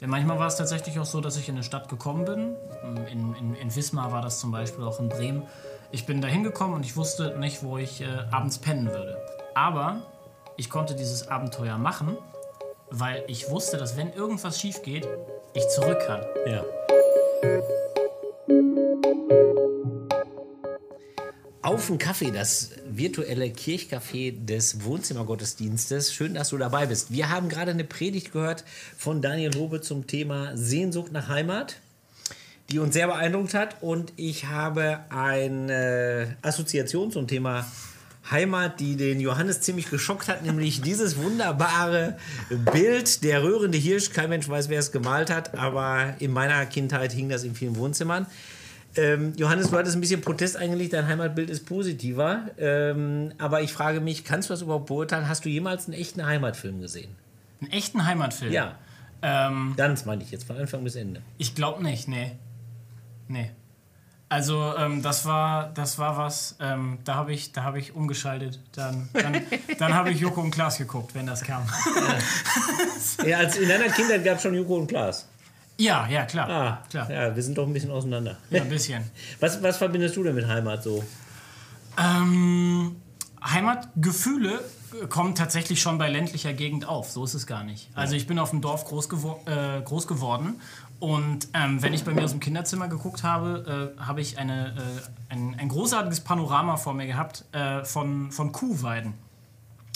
Denn manchmal war es tatsächlich auch so, dass ich in eine Stadt gekommen bin. In, in, in Wismar war das zum Beispiel, auch in Bremen. Ich bin da hingekommen und ich wusste nicht, wo ich äh, abends pennen würde. Aber ich konnte dieses Abenteuer machen, weil ich wusste, dass wenn irgendwas schief geht, ich zurück kann. Ja. Auf den Kaffee, das virtuelle Kirchcafé des Wohnzimmergottesdienstes. Schön, dass du dabei bist. Wir haben gerade eine Predigt gehört von Daniel Hobe zum Thema Sehnsucht nach Heimat, die uns sehr beeindruckt hat. Und ich habe eine Assoziation zum Thema Heimat, die den Johannes ziemlich geschockt hat, nämlich dieses wunderbare Bild, der rührende Hirsch. Kein Mensch weiß, wer es gemalt hat, aber in meiner Kindheit hing das in vielen Wohnzimmern. Ähm, Johannes, du hattest ein bisschen Protest eingelegt, dein Heimatbild ist positiver. Ähm, aber ich frage mich, kannst du das überhaupt beurteilen? Hast du jemals einen echten Heimatfilm gesehen? Einen echten Heimatfilm? Ja. Ähm, Ganz meine ich jetzt, von Anfang bis Ende. Ich glaube nicht, nee. Nee. Also ähm, das war das war was, ähm, da habe ich, hab ich umgeschaltet. Dann, dann, dann habe ich Joko und Klaas geguckt, wenn das kam. Ja, ja als in deiner Kindheit gab es schon Joko und Klaas. Ja, ja, klar. Ah, klar. Ja, wir sind doch ein bisschen auseinander. Ja, ein bisschen. Was, was verbindest du denn mit Heimat so? Ähm, Heimatgefühle kommen tatsächlich schon bei ländlicher Gegend auf. So ist es gar nicht. Also ich bin auf dem Dorf groß, gewo äh, groß geworden und ähm, wenn ich bei mir aus dem Kinderzimmer geguckt habe, äh, habe ich eine, äh, ein, ein, großartiges Panorama vor mir gehabt äh, von, von Kuhweiden.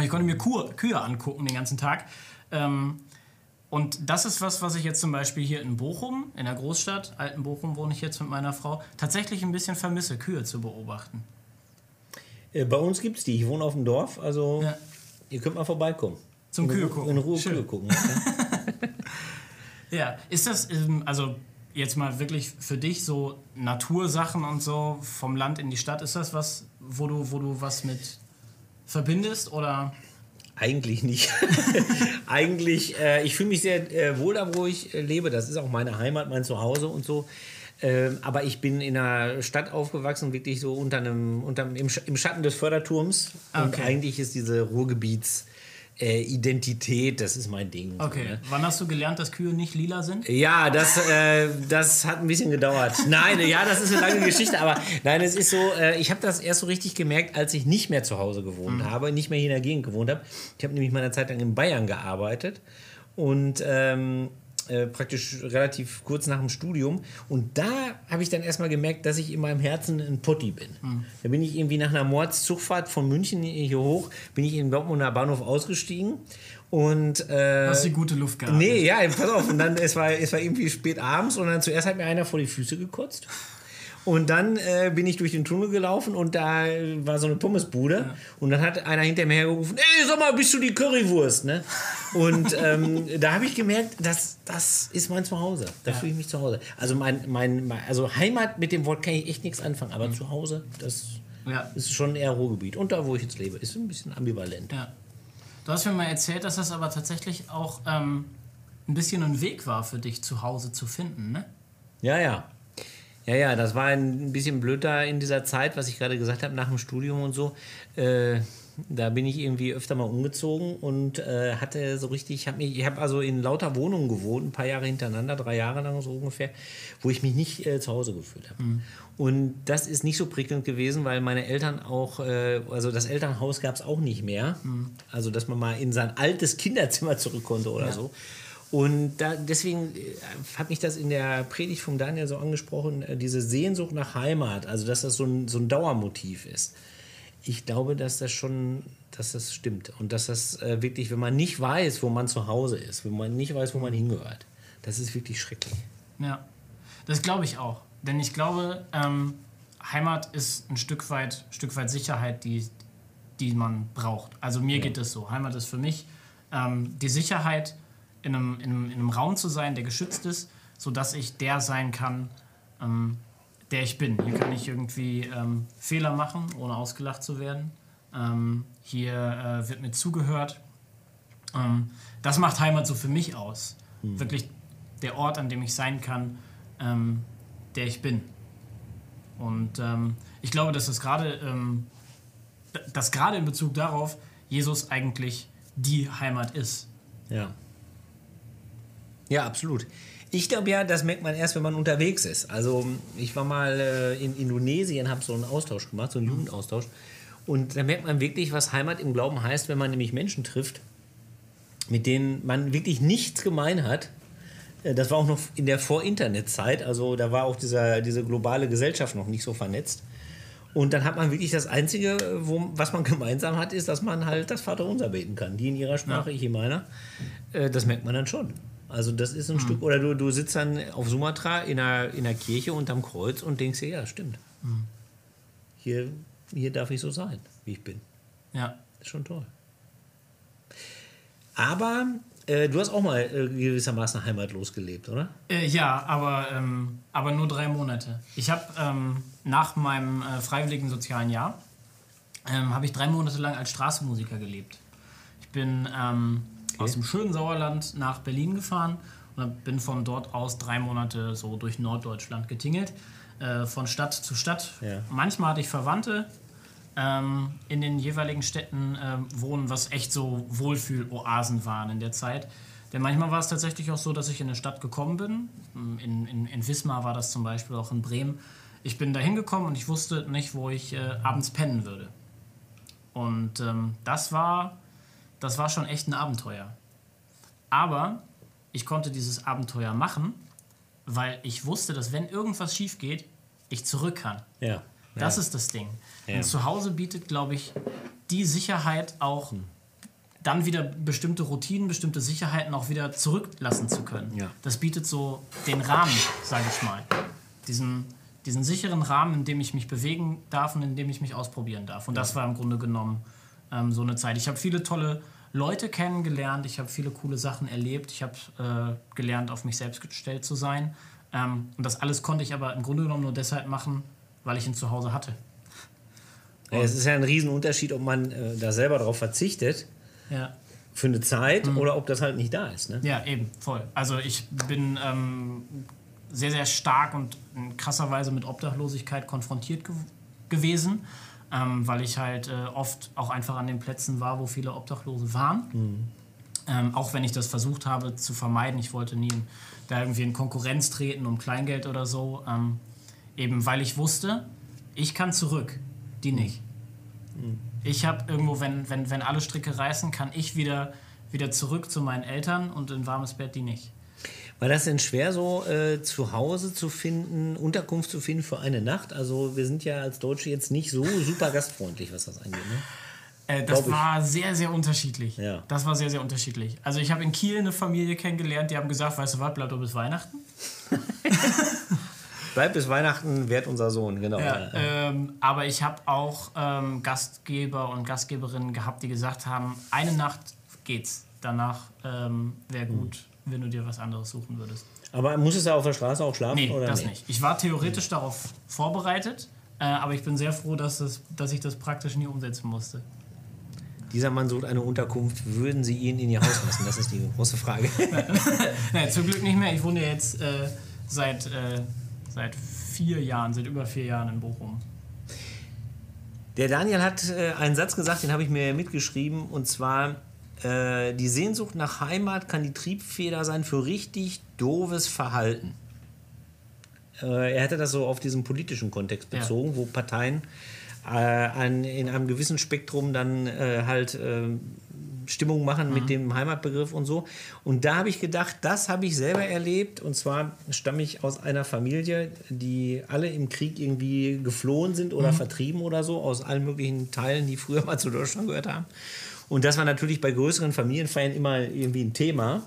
Ich konnte mir Kuh, Kühe angucken den ganzen Tag. Ähm, und das ist was, was ich jetzt zum Beispiel hier in Bochum, in der Großstadt, alten Bochum wohne ich jetzt mit meiner Frau, tatsächlich ein bisschen vermisse, Kühe zu beobachten. Äh, bei uns gibt es die. Ich wohne auf dem Dorf, also ja. ihr könnt mal vorbeikommen. Zum in Kühe gucken. In Ruhe Schön. Kühe gucken. ja, ist das, ähm, also jetzt mal wirklich für dich so Natursachen und so vom Land in die Stadt, ist das was, wo du, wo du was mit verbindest oder? Eigentlich nicht. Eigentlich, äh, ich fühle mich sehr äh, wohl da, wo ich äh, lebe. Das ist auch meine Heimat, mein Zuhause und so. Ähm, aber ich bin in einer Stadt aufgewachsen, wirklich so unter einem, unter, im, im Schatten des Förderturms. Okay. Und eigentlich ist diese Ruhrgebiets- äh, Identität, das ist mein Ding. Okay. So, ne? Wann hast du gelernt, dass Kühe nicht lila sind? Ja, das, äh, das hat ein bisschen gedauert. Nein, ja, das ist eine lange Geschichte, aber nein, es ist so, äh, ich habe das erst so richtig gemerkt, als ich nicht mehr zu Hause gewohnt mhm. habe, nicht mehr hier in der Gegend gewohnt habe. Ich habe nämlich meine Zeit lang in Bayern gearbeitet und ähm, äh, praktisch relativ kurz nach dem Studium. Und da habe ich dann erstmal gemerkt, dass ich in meinem Herzen ein Potti bin. Mhm. Da bin ich irgendwie nach einer Mordszugfahrt von München hier hoch, bin ich in Dortmunder Bahnhof ausgestiegen. Und, äh, Hast du gute Luft gehabt? Nee, ja, pass auf. Und dann, es war, es war irgendwie spät abends und dann zuerst hat mir einer vor die Füße gekotzt. Und dann äh, bin ich durch den Tunnel gelaufen und da war so eine Pommesbude. Ja. Und dann hat einer hinter mir hergerufen, ey, sag mal, bist du die Currywurst? Ne? Und ähm, da habe ich gemerkt, das, das ist mein Zuhause. Da ja. fühle ich mich zu Hause. Also, mein, mein, also Heimat mit dem Wort kann ich echt nichts anfangen. Aber mhm. zu Hause, das ja. ist schon eher Ruhrgebiet. Und da, wo ich jetzt lebe, ist ein bisschen ambivalent. Ja. Du hast mir mal erzählt, dass das aber tatsächlich auch ähm, ein bisschen ein Weg war für dich, zu Hause zu finden, ne? Ja, ja. Ja, ja, das war ein bisschen blöd da in dieser Zeit, was ich gerade gesagt habe, nach dem Studium und so. Äh, da bin ich irgendwie öfter mal umgezogen und äh, hatte so richtig, ich habe ich habe also in lauter Wohnungen gewohnt, ein paar Jahre hintereinander, drei Jahre lang so ungefähr, wo ich mich nicht äh, zu Hause gefühlt habe. Mhm. Und das ist nicht so prickelnd gewesen, weil meine Eltern auch, äh, also das Elternhaus gab es auch nicht mehr. Mhm. Also, dass man mal in sein altes Kinderzimmer zurück konnte oder ja. so. Und da, deswegen äh, hat mich das in der Predigt von Daniel so angesprochen, äh, diese Sehnsucht nach Heimat, also dass das so ein, so ein Dauermotiv ist. Ich glaube, dass das schon, dass das stimmt. Und dass das äh, wirklich, wenn man nicht weiß, wo man zu Hause ist, wenn man nicht weiß, wo man hingehört, das ist wirklich schrecklich. Ja, das glaube ich auch. Denn ich glaube, ähm, Heimat ist ein Stück weit, Stück weit Sicherheit, die, die man braucht. Also mir ja. geht es so. Heimat ist für mich ähm, die Sicherheit, in einem, in, einem, in einem Raum zu sein, der geschützt ist, sodass ich der sein kann, ähm, der ich bin. Hier kann ich irgendwie ähm, Fehler machen, ohne ausgelacht zu werden. Ähm, hier äh, wird mir zugehört. Ähm, das macht Heimat so für mich aus. Mhm. Wirklich der Ort, an dem ich sein kann, ähm, der ich bin. Und ähm, ich glaube, dass das gerade, dass gerade in Bezug darauf Jesus eigentlich die Heimat ist. Ja. Ja, absolut. Ich glaube ja, das merkt man erst, wenn man unterwegs ist. Also ich war mal äh, in Indonesien, habe so einen Austausch gemacht, so einen Jugendaustausch. Und da merkt man wirklich, was Heimat im Glauben heißt, wenn man nämlich Menschen trifft, mit denen man wirklich nichts gemein hat. Äh, Das war auch noch in der Vor-Internet-Zeit, also da war auch dieser, diese globale Gesellschaft noch nicht so vernetzt. Und dann hat man wirklich das Einzige, wo, was man gemeinsam hat, ist, dass man halt das Vaterunser beten kann. Die in ihrer Sprache, ich in meiner. Äh, Das merkt man dann schon. Also das ist ein Stück, oder du, du sitzt dann auf Sumatra in einer, in einer Kirche unterm Kreuz und denkst dir, ja, stimmt. Hier, hier darf ich so sein, wie ich bin. Ja. Das ist schon toll. Aber äh, du hast auch mal äh, gewissermaßen heimatlos gelebt, oder? Äh, ja, aber, ähm, aber nur drei Monate. Ich habe ähm, nach meinem äh, freiwilligen sozialen Jahr ähm, habe ich drei Monate lang als Straßenmusiker gelebt. Ich bin ähm, aus dem schönen Sauerland nach Berlin gefahren und bin von dort aus drei Monate so durch Norddeutschland getingelt, äh, von Stadt zu Stadt. Ja. Manchmal hatte ich Verwandte ähm, in den jeweiligen Städten ähm, wohnen, was echt so Wohlfühl-Oasen waren in der Zeit. Denn manchmal war es tatsächlich auch so, dass ich in eine Stadt gekommen bin. In, in, in Wismar war das zum Beispiel, auch in Bremen. Ich bin da hingekommen und ich wusste nicht, wo ich äh, abends pennen würde. Und ähm, das, war, das war schon echt ein Abenteuer. Aber ich konnte dieses Abenteuer machen, weil ich wusste, dass wenn irgendwas schief geht, ich zurück kann. Ja. Das ist das Ding. Ja. Und zu Hause bietet, glaube ich, die Sicherheit auch dann wieder bestimmte Routinen, bestimmte Sicherheiten auch wieder zurücklassen zu können. Ja. Das bietet so den Rahmen, sage ich mal. Diesen, diesen sicheren Rahmen, in dem ich mich bewegen darf und in dem ich mich ausprobieren darf. Und das war im Grunde genommen ähm, so eine Zeit. Ich habe viele tolle Leute kennengelernt, ich habe viele coole Sachen erlebt, ich habe äh, gelernt, auf mich selbst gestellt zu sein. Ähm, und das alles konnte ich aber im Grunde genommen nur deshalb machen, weil ich ihn zu Hause hatte. Ja, es ist ja ein Riesenunterschied, ob man äh, da selber darauf verzichtet Ja. für eine Zeit oder ob das halt nicht da ist. Ne? Ja, eben, voll. Also ich bin ähm, sehr, sehr stark und in krasser Weise mit Obdachlosigkeit konfrontiert gew gewesen, ähm, weil ich halt äh, oft auch einfach an den Plätzen war, wo viele Obdachlose waren. Ähm, auch wenn ich das versucht habe zu vermeiden. Ich wollte nie in, da irgendwie in Konkurrenz treten um Kleingeld oder so. Ähm, eben weil ich wusste, ich kann zurück, die nicht. Ich habe irgendwo, wenn, wenn, wenn alle Stricke reißen, kann ich wieder, wieder zurück zu meinen Eltern und in warmes Bett die nicht. War das denn schwer, so äh, zu Hause zu finden, Unterkunft zu finden für eine Nacht? Also wir sind ja als Deutsche jetzt nicht so super gastfreundlich, was das angeht. Ne? Äh, das war sehr, sehr unterschiedlich. Ja. Das war sehr, sehr unterschiedlich. Also ich habe in Kiel eine Familie kennengelernt, die haben gesagt, weißt du was, bleib doch bis Weihnachten. Bleibt bis Weihnachten, wert unser Sohn, genau. Ja, ähm, aber ich habe auch ähm, Gastgeber und Gastgeberinnen gehabt, die gesagt haben, eine Nacht geht's. Danach ähm, wäre gut, wenn du dir was anderes suchen würdest. Aber musstest du auf der Straße auch schlafen? Nee, oder das nee? nicht. Ich war theoretisch darauf vorbereitet, äh, aber ich bin sehr froh, dass, das, dass ich das praktisch nie umsetzen musste. Dieser Mann sucht eine Unterkunft. Würden Sie ihn in Ihr Haus lassen? Das ist die große Frage. Nein, zum Glück nicht mehr. Ich wohne jetzt äh, seit, äh, seit vier Jahren, seit über vier Jahren in Bochum. Der Daniel hat äh, einen Satz gesagt, den habe ich mir mitgeschrieben, und zwar: äh, Die Sehnsucht nach Heimat kann die Triebfeder sein für richtig doofes Verhalten. Äh, er hatte das so auf diesen politischen Kontext Ja. bezogen, wo Parteien äh, an, in einem gewissen Spektrum dann äh, halt äh, Stimmung machen mit dem Heimatbegriff und so. Und da habe ich gedacht, das habe ich selber erlebt. Und zwar stamme ich aus einer Familie, die alle im Krieg irgendwie geflohen sind oder vertrieben oder so, aus allen möglichen Teilen, die früher mal zu Deutschland gehört haben. Und das war natürlich bei größeren Familienfeiern immer irgendwie ein Thema.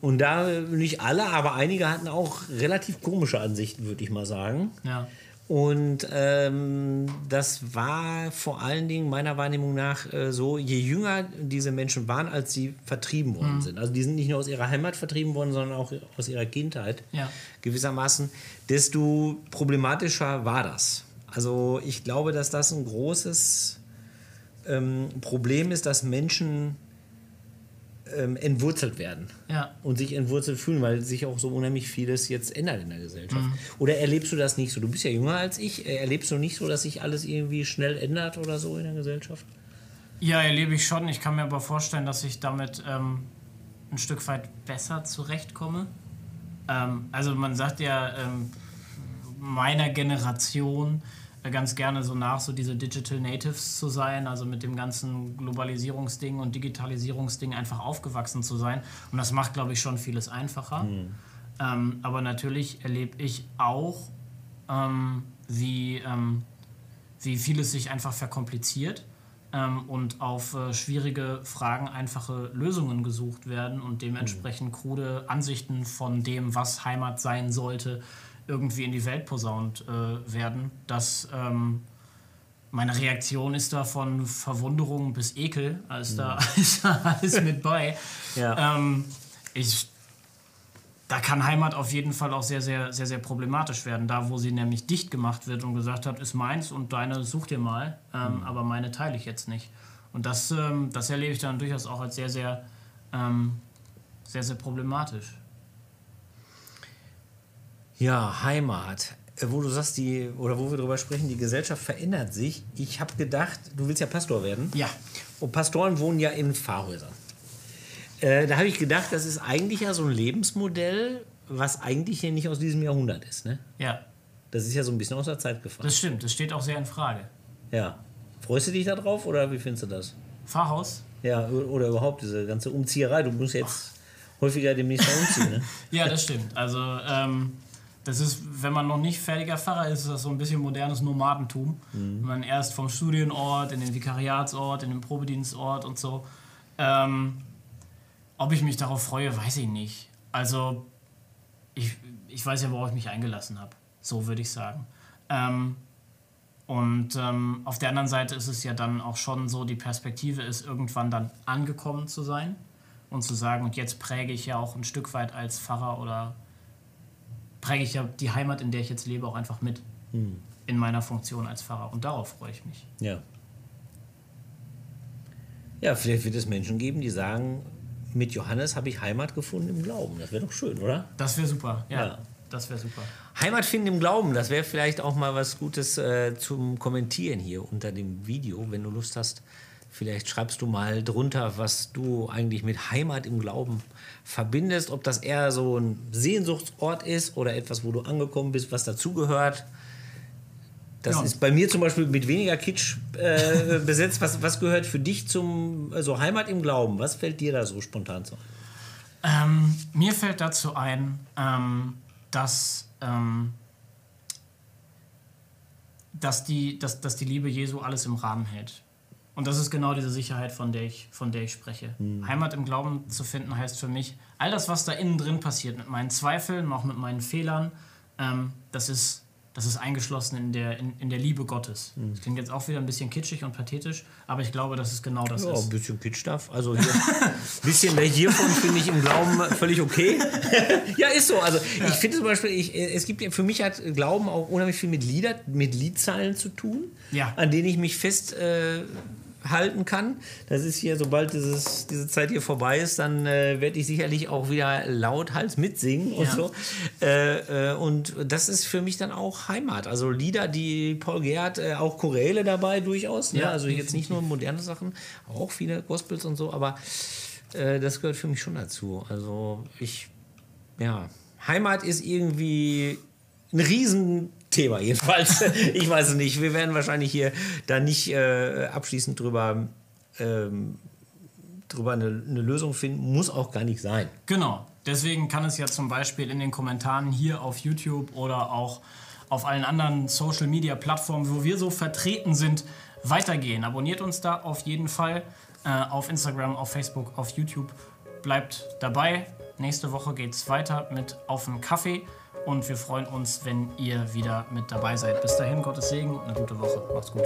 Und da nicht alle, aber einige hatten auch relativ komische Ansichten, würde ich mal sagen. Ja. Und ähm, das war vor allen Dingen meiner Wahrnehmung nach äh, so, je jünger diese Menschen waren, als sie vertrieben worden sind. Also die sind nicht nur aus ihrer Heimat vertrieben worden, sondern auch aus ihrer Kindheit Ja. gewissermaßen, desto problematischer war das. Also ich glaube, dass das ein großes ähm, Problem ist, dass Menschen ähm, entwurzelt werden Ja. und sich entwurzelt fühlen, weil sich auch so unheimlich vieles jetzt ändert in der Gesellschaft. Oder erlebst du das nicht so? Du bist ja jünger als ich. Äh, Erlebst du nicht so, dass sich alles irgendwie schnell ändert oder so in der Gesellschaft? Ja, erlebe ich schon. Ich kann mir aber vorstellen, dass ich damit ähm, ein Stück weit besser zurechtkomme. Ähm, also man sagt ja ähm, meiner Generation ganz gerne so nach, so diese Digital Natives zu sein, also mit dem ganzen Globalisierungsding und Digitalisierungsding einfach aufgewachsen zu sein. Und das macht, glaube ich, schon vieles einfacher. Mhm. Ähm, aber natürlich erlebe ich auch, ähm, wie, ähm, wie vieles sich einfach verkompliziert ähm, und auf äh, schwierige Fragen einfache Lösungen gesucht werden und dementsprechend mhm. krude Ansichten von dem, was Heimat sein sollte, irgendwie in die Welt posaunt äh, werden. Dass ähm, meine Reaktion ist da von Verwunderung bis Ekel, ist, mhm. da, ist da alles mit bei. Ja. Ähm, ich da kann Heimat auf jeden Fall auch sehr, sehr, sehr, sehr problematisch werden. Da, wo sie nämlich dicht gemacht wird und gesagt hat, ist meins und deine such dir mal, ähm, mhm. aber meine teile ich jetzt nicht. Und das, ähm, das erlebe ich dann durchaus auch als sehr, sehr, ähm, sehr, sehr problematisch. Ja, Heimat. Äh, wo du sagst, die, oder wo wir darüber sprechen, die Gesellschaft verändert sich. Ich habe gedacht, du willst ja Pastor werden. Ja. Und Pastoren wohnen ja in Pfarrhäusern. Äh, da habe ich gedacht, das ist eigentlich ja so ein Lebensmodell, was eigentlich hier nicht aus diesem Jahrhundert ist. Ne? Ja. Das ist ja so ein bisschen aus der Zeit gefallen. Das stimmt, das steht auch sehr in Frage. Ja. Freust du dich da drauf oder wie findest du das? Pfarrhaus? Ja, oder überhaupt diese ganze Umzieherei. Du musst jetzt Ach. häufiger demnächst mal umziehen. Ne? ja, das stimmt. Also, ähm, das ist, wenn man noch nicht fertiger Pfarrer ist, ist das so ein bisschen modernes Nomadentum. Mhm. Man erst vom Studienort in den Vikariatsort, in den Probedienstort und so. Ähm, ob ich mich darauf freue, weiß ich nicht. Also, ich, ich weiß ja, worauf ich mich eingelassen habe. So würde ich sagen. Ähm, und ähm, auf der anderen Seite ist es ja dann auch schon so, die Perspektive ist, irgendwann dann angekommen zu sein und zu sagen, und jetzt präge ich ja auch ein Stück weit als Pfarrer oder präge ich ja die Heimat, in der ich jetzt lebe, auch einfach mit. Hm. In meiner Funktion als Pfarrer. Und darauf freue ich mich. Ja. Ja, vielleicht wird es Menschen geben, die sagen, mit Johannes habe ich Heimat gefunden im Glauben. Das wäre doch schön, oder? Das wäre super, ja. ja. Das wäre super. Heimat finden im Glauben, das wäre vielleicht auch mal was Gutes äh, zum Kommentieren hier unter dem Video, wenn du Lust hast. Vielleicht schreibst du mal drunter, was du eigentlich mit Heimat im Glauben verbindest. Ob das eher so ein Sehnsuchtsort ist oder etwas, wo du angekommen bist, was dazugehört. Das ja. ist bei mir zum Beispiel mit weniger Kitsch äh, besetzt. Was, was gehört für dich zum also Heimat im Glauben? Was fällt dir da so spontan zu Ähm, mir fällt dazu ein, ähm, dass, ähm, dass, die, dass, dass die Liebe Jesu alles im Rahmen hält. Und das ist genau diese Sicherheit, von der ich, von der ich spreche. Mhm. Heimat im Glauben zu finden heißt für mich, all das, was da innen drin passiert, mit meinen Zweifeln, auch mit meinen Fehlern, ähm, das ist das ist eingeschlossen in der, in, in der Liebe Gottes. Mhm. Das klingt jetzt auch wieder ein bisschen kitschig und pathetisch, aber ich glaube, dass es genau das ja, ist. ein bisschen Kitsch darf. Also ein bisschen mehr hiervon finde ich im Glauben völlig okay. ja, ist so. Also ja. ich finde zum Beispiel, ich, es gibt für mich hat Glauben auch unheimlich viel mit Lieder, mit Liedzeilen zu tun, ja. an denen ich mich fest äh, halten kann. Das ist hier, sobald dieses, diese Zeit hier vorbei ist, dann äh, werde ich sicherlich auch wieder lauthals mitsingen und ja. so. Äh, äh, und das ist für mich dann auch Heimat. Also Lieder, die Paul Gerd, äh, auch Choräle dabei durchaus. Ne? Ja, also jetzt nicht nur moderne Sachen, auch viele Gospels und so, aber äh, das gehört für mich schon dazu. Also ich, ja, Heimat ist irgendwie ein riesen Thema jedenfalls. ich weiß es nicht. Wir werden wahrscheinlich hier da nicht äh, abschließend drüber, ähm, drüber eine, eine, Lösung finden. Muss auch gar nicht sein. Genau. Deswegen kann es ja zum Beispiel in den Kommentaren hier auf YouTube oder auch auf allen anderen Social Media Plattformen, wo wir so vertreten sind, weitergehen. Abonniert uns da auf jeden Fall äh, auf Instagram, auf Facebook, auf YouTube. Bleibt dabei. Nächste Woche geht es weiter mit Auf den Kaffee. Und wir freuen uns, wenn ihr wieder mit dabei seid. Bis dahin, Gottes Segen und eine gute Woche. Macht's gut.